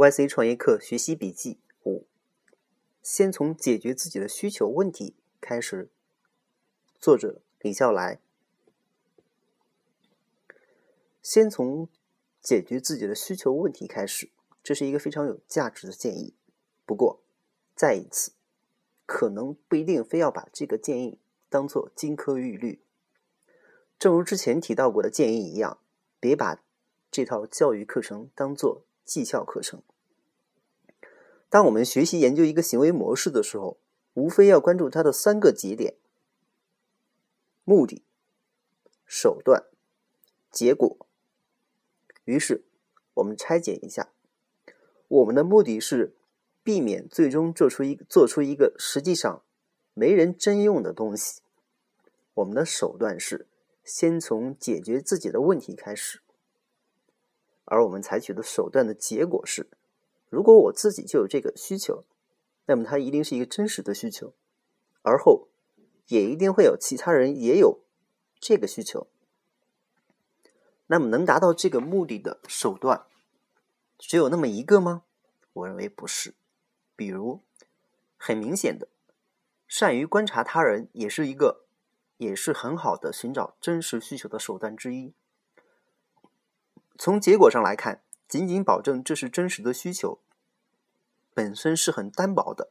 YC 创业课学习笔记五：先从解决自己的需求问题开始。作者李笑来。先从解决自己的需求问题开始，这是一个非常有价值的建议。不过，再一次，可能不一定非要把这个建议当做金科玉律。正如之前提到过的建议一样，别把这套教育课程当做绩效课程。当我们学习研究一个行为模式的时候，无非要关注它的三个节点：目的、手段、结果。于是，我们拆解一下，我们的目的是避免最终做出一做出一个实际上没人真用的东西；我们的手段是先从解决自己的问题开始；而我们采取的手段的结果是。如果我自己就有这个需求，那么它一定是一个真实的需求，而后也一定会有其他人也有这个需求。那么能达到这个目的的手段，只有那么一个吗？我认为不是。比如，很明显的，善于观察他人也是一个，也是很好的寻找真实需求的手段之一。从结果上来看。仅仅保证这是真实的需求，本身是很单薄的。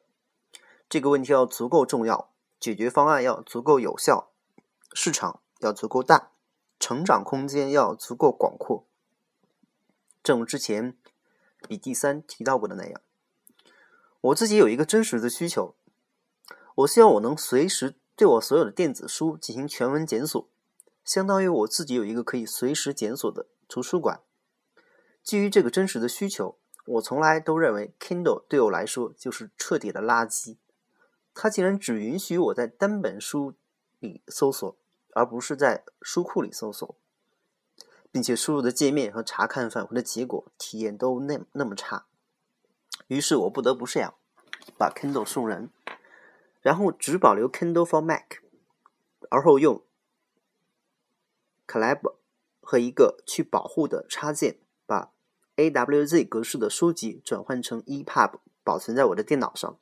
这个问题要足够重要，解决方案要足够有效，市场要足够大，成长空间要足够广阔。正如之前比第三提到过的那样，我自己有一个真实的需求，我希望我能随时对我所有的电子书进行全文检索，相当于我自己有一个可以随时检索的图书馆。基于这个真实的需求，我从来都认为 Kindle 对我来说就是彻底的垃圾。它竟然只允许我在单本书里搜索，而不是在书库里搜索，并且输入的界面和查看返回的结果体验都那那么差。于是我不得不这样，把 Kindle 送人，然后只保留 Kindle for Mac，而后用 Collab 和一个去保护的插件把。AWZ 格式的书籍转换成 EPUB 保存在我的电脑上。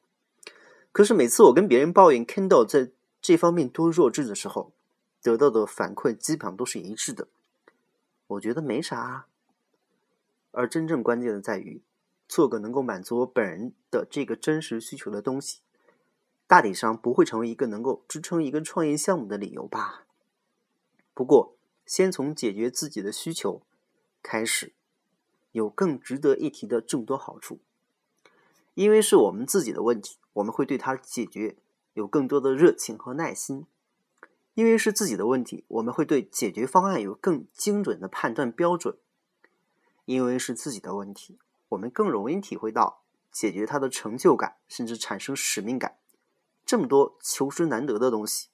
可是每次我跟别人抱怨 Kindle 在这方面多弱智的时候，得到的反馈基本上都是一致的。我觉得没啥。而真正关键的在于，做个能够满足我本人的这个真实需求的东西，大体上不会成为一个能够支撑一个创业项目的理由吧。不过，先从解决自己的需求开始。有更值得一提的众多好处，因为是我们自己的问题，我们会对它解决有更多的热情和耐心；因为是自己的问题，我们会对解决方案有更精准的判断标准；因为是自己的问题，我们更容易体会到解决它的成就感，甚至产生使命感。这么多求之难得的东西，